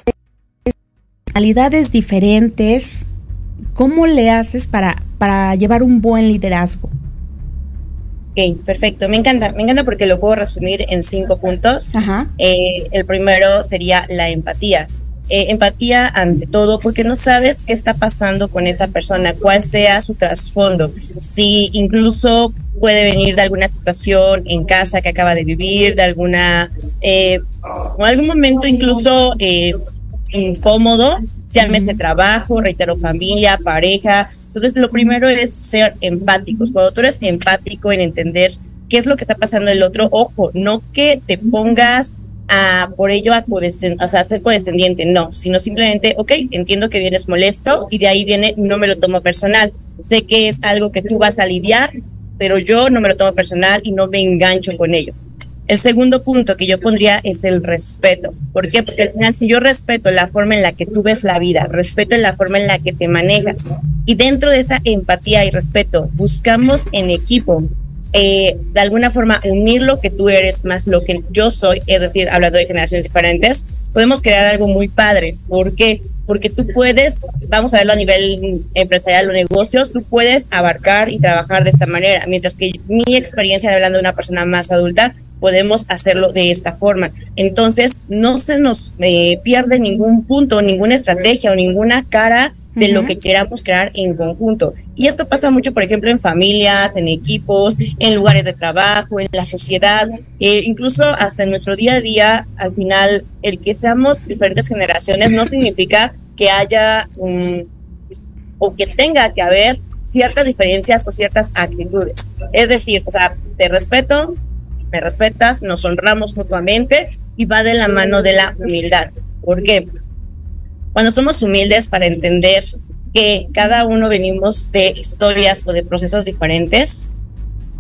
[SPEAKER 3] Diferentes, ¿cómo le haces para, para llevar un buen liderazgo?
[SPEAKER 9] Ok, perfecto. Me encanta, me encanta porque lo puedo resumir en cinco puntos. Eh, el primero sería la empatía. Eh, empatía ante todo, porque no sabes qué está pasando con esa persona, cuál sea su trasfondo. Si incluso puede venir de alguna situación en casa que acaba de vivir, de alguna, eh, o algún momento incluso eh, incómodo, llámese trabajo, reitero familia, pareja. Entonces, lo primero es ser empáticos. Cuando tú eres empático en entender qué es lo que está pasando el otro, ojo, no que te pongas a por ello a, o sea, ser codescendiente, no, sino simplemente, ok, entiendo que vienes molesto y de ahí viene, no me lo tomo personal. Sé que es algo que tú vas a lidiar, pero yo no me lo tomo personal y no me engancho con ello. El segundo punto que yo pondría es el respeto. ¿Por qué? Porque al final si yo respeto la forma en la que tú ves la vida, respeto la forma en la que te manejas y dentro de esa empatía y respeto buscamos en equipo eh, de alguna forma unir lo que tú eres más lo que yo soy, es decir, hablando de generaciones diferentes, podemos crear algo muy padre. ¿Por qué? Porque tú puedes, vamos a verlo a nivel empresarial o negocios, tú puedes abarcar y trabajar de esta manera, mientras que mi experiencia hablando de una persona más adulta, podemos hacerlo de esta forma. Entonces, no se nos eh, pierde ningún punto, ninguna estrategia o ninguna cara de lo que queramos crear en conjunto. Y esto pasa mucho, por ejemplo, en familias, en equipos, en lugares de trabajo, en la sociedad, eh, incluso hasta en nuestro día a día, al final, el que seamos diferentes generaciones no *laughs* significa que haya un, o que tenga que haber ciertas diferencias o ciertas actitudes. Es decir, o sea, te respeto, me respetas, nos honramos mutuamente y va de la mano de la humildad. ¿Por qué? Cuando somos humildes para entender que cada uno venimos de historias o de procesos diferentes,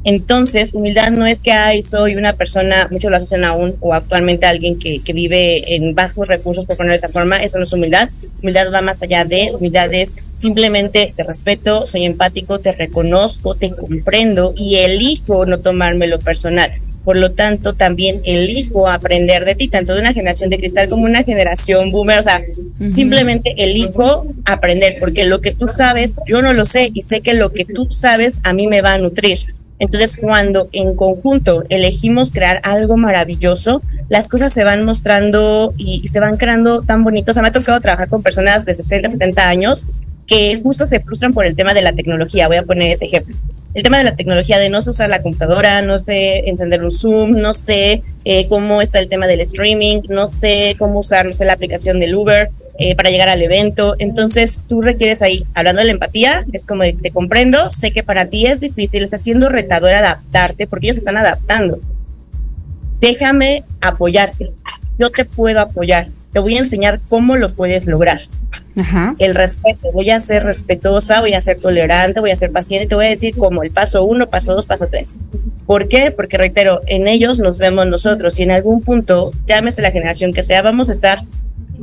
[SPEAKER 9] entonces, humildad no es que ay, soy una persona, muchos lo asocian aún o actualmente alguien que, que, vive en bajos recursos, por ponerlo de esa forma, eso no es humildad. Humildad va más allá de, humildad es simplemente te respeto, soy empático, te reconozco, te comprendo y elijo no tomármelo personal. Por lo tanto, también elijo aprender de ti, tanto de una generación de cristal como una generación boomer. O sea, simplemente elijo aprender, porque lo que tú sabes, yo no lo sé y sé que lo que tú sabes a mí me va a nutrir. Entonces, cuando en conjunto elegimos crear algo maravilloso, las cosas se van mostrando y, se van creando tan bonitos. O sea, me ha tocado trabajar con personas de 60, 70 años que justo se frustran por el tema de la tecnología. Voy a poner ese ejemplo el tema de la tecnología, de no sé usar la computadora, no sé encender un Zoom, no sé eh, cómo está el tema del streaming, no sé cómo usar no sé, la aplicación del Uber eh, para llegar al evento. Entonces tú requieres ahí, hablando de la empatía, es como de, te comprendo, sé que para ti es difícil, está siendo retador adaptarte porque ellos están adaptando. Déjame apoyarte, yo te puedo apoyar, te voy a enseñar cómo lo puedes lograr. El respeto, voy a ser respetuosa, voy a ser tolerante, voy a ser paciente, te voy a decir como el paso uno, paso dos, paso tres. ¿Por qué? Porque reitero, en ellos nos vemos nosotros y en algún punto, llámese la generación que sea, vamos a estar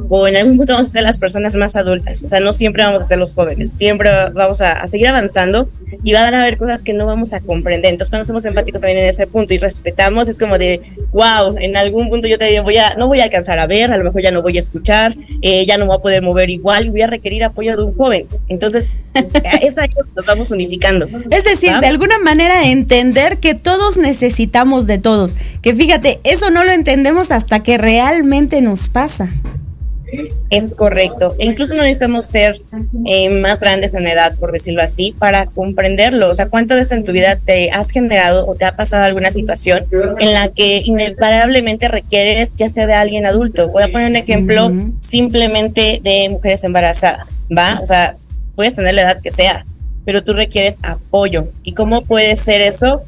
[SPEAKER 9] o en algún punto vamos a ser las personas más adultas. O sea, no siempre vamos a ser los jóvenes, siempre vamos a, seguir avanzando y van a haber cosas que no vamos a comprender. Entonces, cuando somos empáticos también en ese punto y respetamos, es como de, wow, en algún punto yo te voy a, no voy a alcanzar a ver, a lo mejor ya no voy a escuchar, eh, ya no voy a poder mover igual y voy a requerir apoyo de un joven. Entonces, *laughs* esa nos vamos unificando.
[SPEAKER 3] Es decir, de alguna manera entender que todos necesitamos de todos. Que fíjate, eso no lo entendemos hasta que realmente nos pasa.
[SPEAKER 9] Es correcto. E incluso no necesitamos ser eh, más grandes en edad, por decirlo así, para comprenderlo. O sea, ¿cuántas veces en tu vida te has generado o te ha pasado alguna situación en la que inevitablemente requieres ya sea de alguien adulto? Voy a poner un ejemplo simplemente de mujeres embarazadas, ¿va? O sea, puedes tener la edad que sea, pero tú requieres apoyo. ¿Y cómo puede ser eso?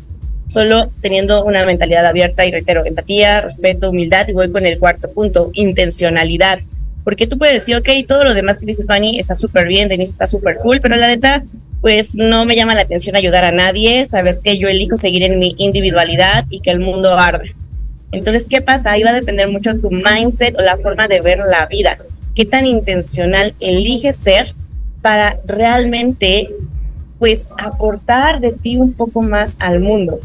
[SPEAKER 9] Solo teniendo una mentalidad abierta y reitero, empatía, respeto, humildad y voy con el cuarto punto, intencionalidad porque tú puedes decir, ok, todo lo demás que dices, Fanny, está súper bien, Denise está súper cool, pero la neta, pues no me llama la atención ayudar a nadie, sabes que yo elijo seguir en mi individualidad y que el mundo arde. Entonces, ¿qué pasa? Ahí va a depender mucho tu mindset o la forma de ver la vida. ¿Qué tan intencional eliges ser para realmente, pues, aportar de ti un poco más al mundo?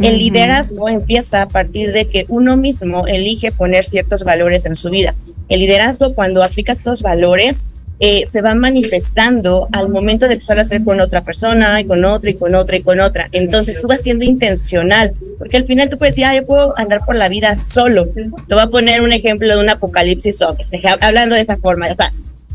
[SPEAKER 9] El liderazgo empieza a partir de que uno mismo elige poner ciertos valores en su vida. El liderazgo, cuando aplicas esos valores, eh, se va manifestando al momento de empezar a hacer con otra persona y con otra y con otra y con otra. Entonces tú vas siendo intencional, porque al final tú puedes decir, ah, yo puedo andar por la vida solo. Te voy a poner un ejemplo de un apocalipsis hablando de esa forma. O sea,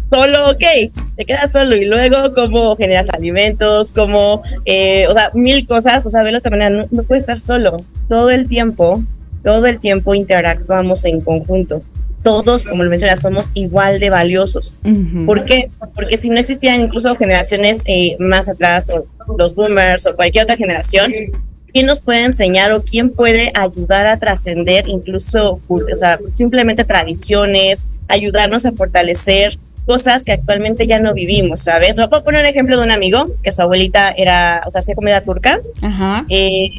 [SPEAKER 9] solo, ok, te quedas solo y luego cómo generas alimentos, cómo, eh, o sea, mil cosas, o sea, verlo de esta manera, no, no puedes estar solo. Todo el tiempo, todo el tiempo interactuamos en conjunto todos, como lo mencionas, somos igual de valiosos. ¿Por qué? Porque si no existían incluso generaciones eh, más atrás, o los boomers, o cualquier otra generación, ¿quién nos puede enseñar o quién puede ayudar a trascender incluso, o sea, simplemente tradiciones, ayudarnos a fortalecer cosas que actualmente ya no vivimos, ¿sabes? Voy a poner un ejemplo de un amigo que su abuelita era, o sea, hacía comida turca. Ajá. Eh,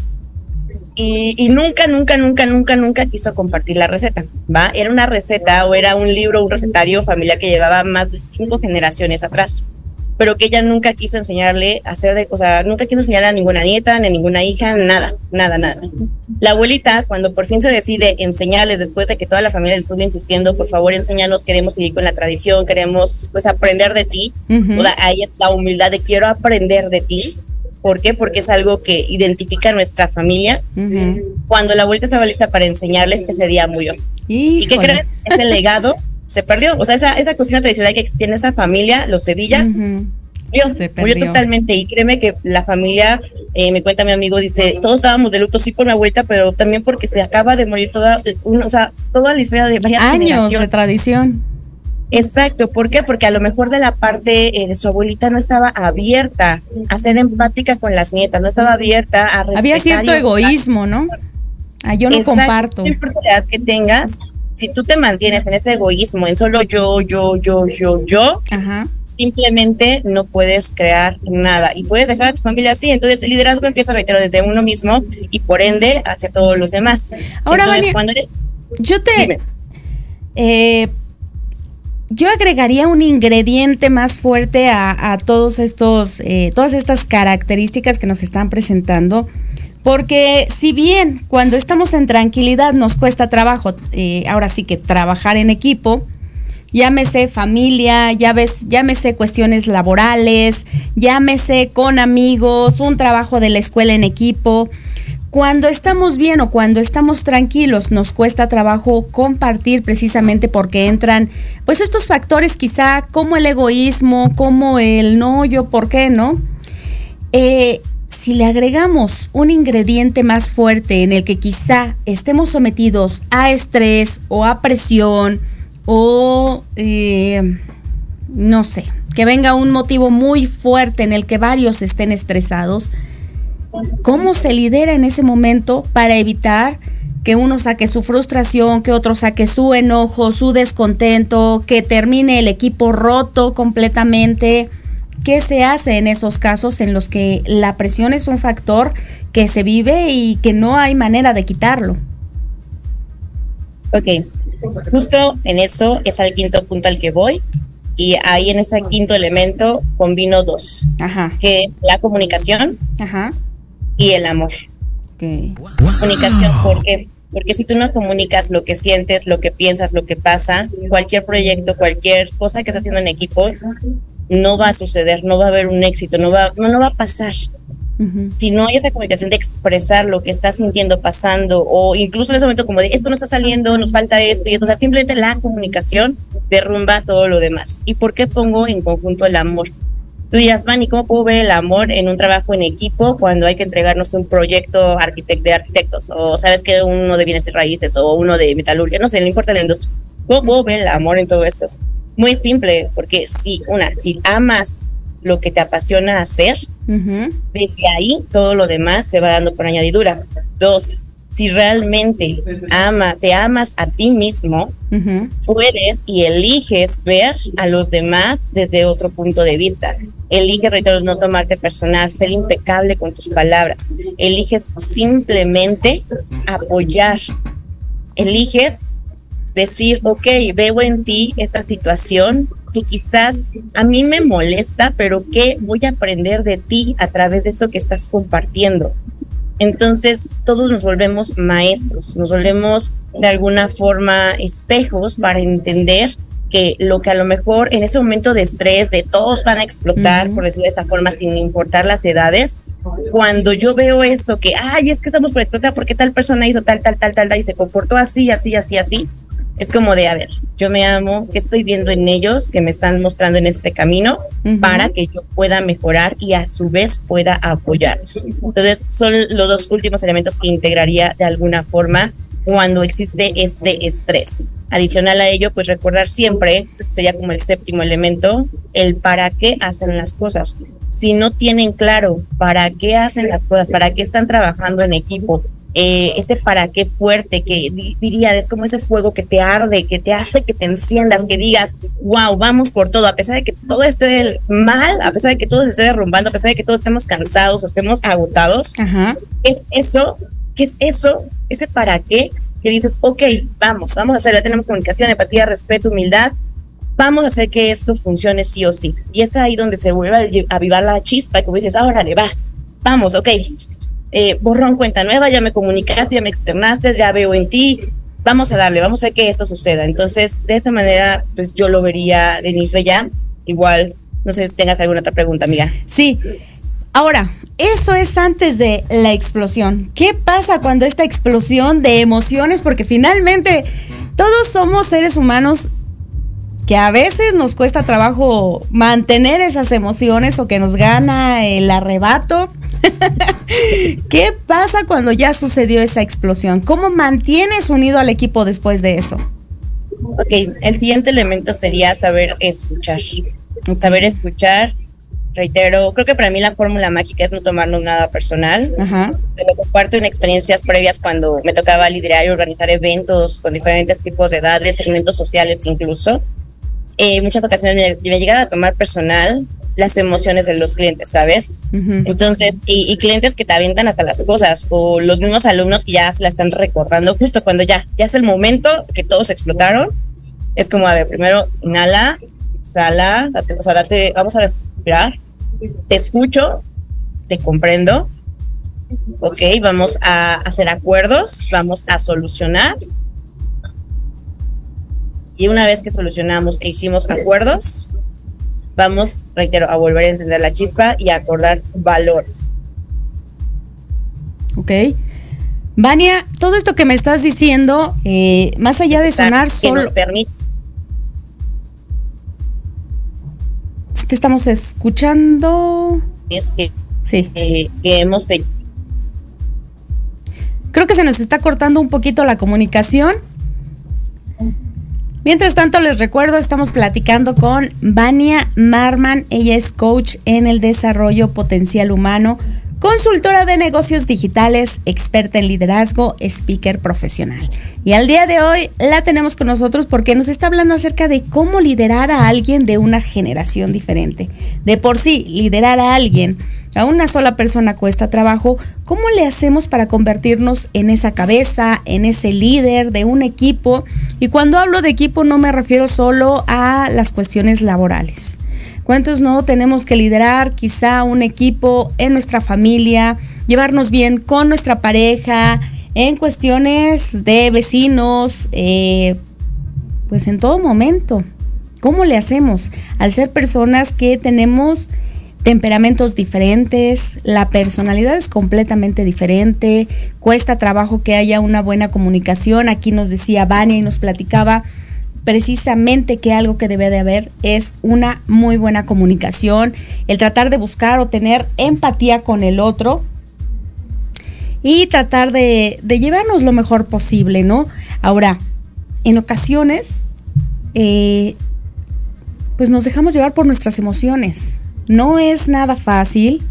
[SPEAKER 9] y, nunca, nunca, nunca, nunca, nunca quiso compartir la receta, ¿va? Era una receta o era un libro, un recetario familiar que llevaba más de cinco generaciones atrás, pero que ella nunca quiso enseñarle a hacer de, o sea, nunca quiso enseñarle a ninguna nieta, ni a ninguna hija, nada, nada, nada. La abuelita, cuando por fin se decide enseñarles, después de que toda la familia le estuvo insistiendo, por favor, enséñanos, queremos seguir con la tradición, queremos, pues, aprender de ti, ahí es la humildad de quiero aprender de ti, ¿Por qué? Porque es algo que identifica a nuestra familia. Cuando la vuelta estaba lista para enseñarles, ese día murió. ¿Y qué crees? Ese *laughs* legado se perdió. O sea, esa, esa cocina tradicional que en esa familia, los Sevilla, murió, totalmente. Y créeme que la familia, eh, me cuenta mi amigo, dice, todos estábamos de luto, sí por mi vuelta, pero también porque se acaba de morir toda, o sea, toda la historia de varias
[SPEAKER 3] años de tradición.
[SPEAKER 9] Exacto, ¿por qué? Porque a lo mejor de la parte eh, de su abuelita no estaba abierta a ser empática con las nietas, no estaba abierta a respetar.
[SPEAKER 3] Había cierto egoísmo, ¿no? Ah, yo no comparto.
[SPEAKER 9] No importa la edad que tengas, si tú te mantienes en ese egoísmo, en solo yo, yo, yo, yo, yo, simplemente no puedes crear nada y puedes dejar a tu familia así. Entonces el liderazgo empieza a reiterar desde uno mismo y por ende hacia todos los demás.
[SPEAKER 3] Ahora, cuando yo te... Eh, yo agregaría un ingrediente más fuerte a, todos estos, eh, todas estas características que nos están presentando. Porque si bien cuando estamos en tranquilidad nos cuesta trabajo, eh, ahora sí que trabajar en equipo, llámese familia, llámese cuestiones laborales, llámese con amigos, un trabajo de la escuela en equipo, cuando estamos bien o cuando estamos tranquilos, nos cuesta trabajo compartir precisamente porque entran, pues estos factores quizá como el egoísmo, como el no, yo, ¿por qué no? Eh, si le agregamos un ingrediente más fuerte en el que quizá estemos sometidos a estrés o a presión o eh, no sé, que venga un motivo muy fuerte en el que varios estén estresados, ¿Cómo se lidera en ese momento para evitar que uno saque su frustración, que otro saque su enojo, su descontento, que termine el equipo roto completamente? ¿Qué se hace en esos casos en los que la presión es un factor que se vive y que no hay manera de quitarlo?
[SPEAKER 9] Ok, Justo en eso es al quinto punto al que voy y ahí en ese quinto elemento combino dos,
[SPEAKER 3] Ajá.
[SPEAKER 9] que la comunicación
[SPEAKER 3] Ajá.
[SPEAKER 9] Y el amor.
[SPEAKER 3] Ok.
[SPEAKER 9] Comunicación, porque porque si tú no comunicas lo que sientes, lo que piensas, lo que pasa, cualquier proyecto, cualquier cosa que estás haciendo en equipo, no va a suceder, no va a haber un éxito, no va, no, no va a pasar. Si no hay esa comunicación de expresar lo que estás sintiendo, pasando, o incluso en ese momento como de esto no está saliendo, nos falta esto, y entonces simplemente la comunicación derrumba todo lo demás. ¿Y por qué pongo en conjunto el amor? Tú dirás, Manny, ¿cómo puedo ver el amor en un trabajo en equipo cuando hay que entregarnos un proyecto arquitect de arquitectos? O sabes que uno de bienes y raíces o uno de metalurgia, no sé, no importa la industria. ¿Cómo puedo ver el amor en todo esto? Muy simple, porque si, una, si amas lo que te apasiona hacer, desde ahí todo lo demás se va dando por añadidura. Dos, si realmente ama, te amas a ti mismo, puedes y eliges ver a los demás desde otro punto de vista. Eliges, reitero, no tomarte personal, ser impecable con tus palabras. Eliges simplemente apoyar. Eliges decir, ok, veo en ti esta situación que quizás a mí me molesta, pero que voy a aprender de ti a través de esto que estás compartiendo. Entonces todos nos volvemos maestros, nos volvemos de alguna forma espejos para entender que lo que a lo mejor en ese momento de estrés, de todos van a explotar, por decirlo de esta forma, sin importar las edades, cuando yo veo eso, que, ay, es que estamos por explotar porque tal persona hizo tal, tal, tal, tal, tal, y se comportó así, así, así, así, es como de, a ver, yo me amo, que estoy viendo en ellos que me están mostrando en este camino para que yo pueda mejorar y a su vez pueda apoyar. Entonces, son los dos últimos elementos que integraría de alguna forma cuando existe este estrés. Adicional a ello, pues recordar siempre, sería como el séptimo elemento, el para qué hacen las cosas. Si no tienen claro para qué hacen las cosas, para qué están trabajando en equipo, eh, ese para qué fuerte que diría, es como ese fuego que te arde, que te hace que te enciendas, que digas, wow, vamos por todo, a pesar de que todo esté mal, a pesar de que todo se esté derrumbando, a pesar de que todos estemos cansados o estemos agotados, es eso, ¿qué es eso? Ese para qué que dices, ok, vamos, vamos a hacer, ya tenemos comunicación, empatía, respeto, humildad, vamos a hacer que esto funcione sí o sí. Y es ahí donde se vuelve a avivar la chispa, y como dices, ahora le va, vamos, ok, eh, borrón cuenta nueva, ya me comunicaste, ya me externaste, ya veo en ti, vamos a darle, vamos a hacer que esto suceda. Entonces, de esta manera, pues yo lo vería, Denise Bella, igual, no sé si tengas alguna otra pregunta, amiga.
[SPEAKER 3] Sí. Ahora, eso es antes de la explosión. ¿Qué pasa cuando esta explosión de emociones? Porque finalmente todos somos seres humanos que a veces nos cuesta trabajo mantener esas emociones o que nos gana el arrebato. *laughs* ¿Qué pasa cuando ya sucedió esa explosión? ¿Cómo mantienes unido al equipo después de eso?
[SPEAKER 9] Ok, el siguiente elemento sería saber escuchar. Saber escuchar, reitero, creo que para mí la fórmula mágica es no tomarnos nada personal. Te lo comparto en experiencias previas cuando me tocaba liderar y organizar eventos con diferentes tipos de edades, segmentos sociales incluso. Eh, muchas ocasiones me, me llegaba a tomar personal las emociones de los clientes, ¿sabes? Entonces, y, y, clientes que te avientan hasta las cosas, o los mismos alumnos que ya se la están recordando justo cuando ya, ya es el momento que todos explotaron. Es como, a ver, primero inhala, exhala, date, o sea, date, vamos a respirar, te escucho, te comprendo, ok, vamos a hacer acuerdos, vamos a solucionar y una vez que solucionamos e hicimos acuerdos, vamos, reitero, a volver a encender la chispa y a acordar valores.
[SPEAKER 3] Ok. Vania, todo esto que me estás diciendo, eh, más allá de sonar
[SPEAKER 9] que
[SPEAKER 3] solo...
[SPEAKER 9] nos permite
[SPEAKER 3] Estamos escuchando.
[SPEAKER 9] es que,
[SPEAKER 3] sí.
[SPEAKER 9] eh, que hemos hecho.
[SPEAKER 3] Creo que se nos está cortando un poquito la comunicación. Mientras tanto, les recuerdo, estamos platicando con Vania Marman. Ella es coach en el desarrollo potencial humano, consultora de negocios digitales, experta en liderazgo, speaker profesional. Y al día de hoy la tenemos con nosotros porque nos está hablando acerca de cómo liderar a alguien de una generación diferente. De por sí, liderar a alguien a una sola persona cuesta trabajo, ¿cómo le hacemos para convertirnos en esa cabeza, en ese líder de un equipo? Y cuando hablo de equipo no me refiero solo a las cuestiones laborales. ¿Cuántos no tenemos que liderar quizá un equipo en nuestra familia, llevarnos bien con nuestra pareja, en cuestiones de vecinos, eh, pues en todo momento? ¿Cómo le hacemos al ser personas que tenemos temperamentos diferentes, la personalidad es completamente diferente, cuesta trabajo que haya una buena comunicación. Aquí nos decía Vania y nos platicaba precisamente que algo que debe de haber es una muy buena comunicación, el tratar de buscar o tener empatía con el otro y tratar de, llevarnos lo mejor posible, ¿no? Ahora, en ocasiones, eh, pues nos dejamos llevar por nuestras emociones no es nada fácil.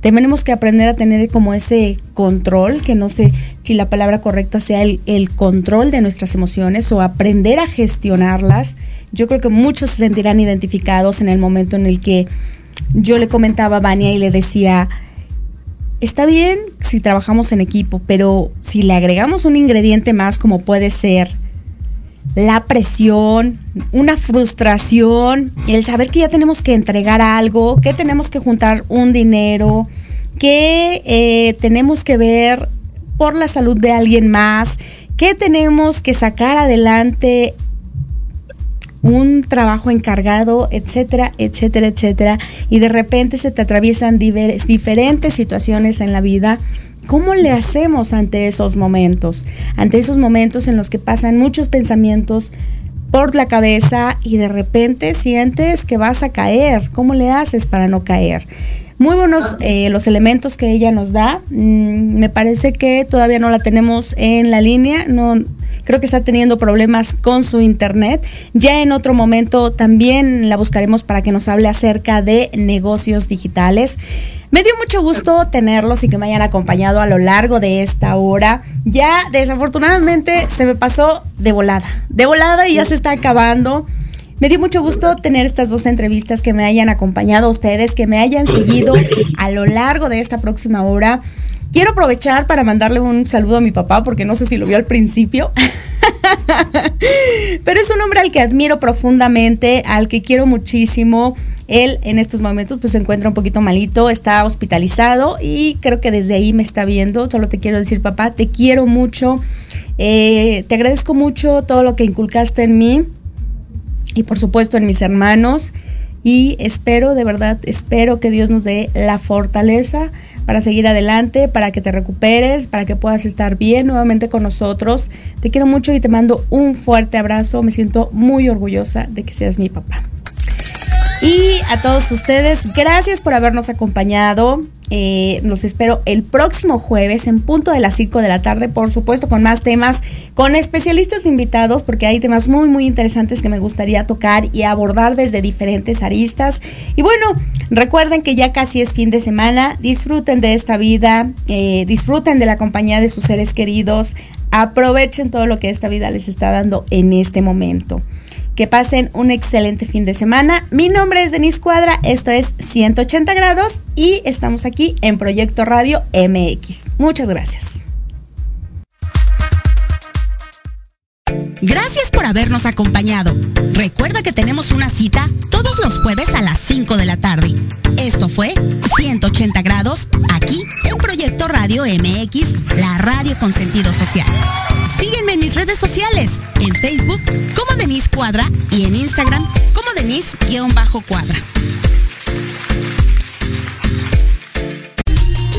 [SPEAKER 3] Tenemos que aprender a tener como ese control, que no sé si la palabra correcta sea el, control de nuestras emociones o aprender a gestionarlas. Yo creo que muchos se sentirán identificados en el momento en el que yo le comentaba a Vania y le decía, está bien si trabajamos en equipo, pero si le agregamos un ingrediente más como puede ser la presión, una frustración, el saber que ya tenemos que entregar algo, que tenemos que juntar un dinero, que eh, tenemos que ver por la salud de alguien más, que tenemos que sacar adelante un trabajo encargado, etcétera, etcétera, etcétera, y de repente se te atraviesan diferentes situaciones en la vida ¿Cómo le hacemos ante esos momentos? Ante esos momentos en los que pasan muchos pensamientos por la cabeza y de repente sientes que vas a caer. ¿Cómo le haces para no caer? Muy buenos eh, los elementos que ella nos da. Mm, me parece que todavía no la tenemos en la línea. No, creo que está teniendo problemas con su internet. Ya en otro momento también la buscaremos para que nos hable acerca de negocios digitales. Me dio mucho gusto tenerlos y que me hayan acompañado a lo largo de esta hora. Ya desafortunadamente se me pasó de volada, de volada y ya se está acabando. Me dio mucho gusto tener estas dos entrevistas, que me hayan acompañado ustedes, que me hayan seguido a lo largo de esta próxima hora. Quiero aprovechar para mandarle un saludo a mi papá, porque no sé si lo vio al principio. *laughs* Pero es un hombre al que admiro profundamente, al que quiero muchísimo. Él en estos momentos pues se encuentra un poquito malito, está hospitalizado y creo que desde ahí me está viendo. Solo te quiero decir, papá, te quiero mucho. Eh, te agradezco mucho todo lo que inculcaste en mí y por supuesto en mis hermanos. Y espero, de verdad, espero que Dios nos dé la fortaleza para seguir adelante, para que te recuperes, para que puedas estar bien nuevamente con nosotros. Te quiero mucho y te mando un fuerte abrazo. Me siento muy orgullosa de que seas mi papá. Y a todos ustedes, gracias por habernos acompañado. Eh, los espero el próximo jueves en punto de las 5 de la tarde, por supuesto, con más temas, con especialistas invitados, porque hay temas muy, muy interesantes que me gustaría tocar y abordar desde diferentes aristas. Y bueno, recuerden que ya casi es fin de semana, disfruten de esta vida, eh, disfruten de la compañía de sus seres queridos, aprovechen todo lo que esta vida les está dando en este momento. Que pasen un excelente fin de semana. Mi nombre es Denise Cuadra, esto es 180 grados y estamos aquí en Proyecto Radio MX. Muchas gracias.
[SPEAKER 6] Gracias por habernos acompañado. Recuerda que tenemos una cita todos los jueves a las 5 de la tarde. Esto fue 180 grados aquí en Proyecto Radio MX, la radio con sentido social. Sígueme en mis redes sociales, en Facebook como Denise Cuadra y en Instagram como Denise-Cuadra.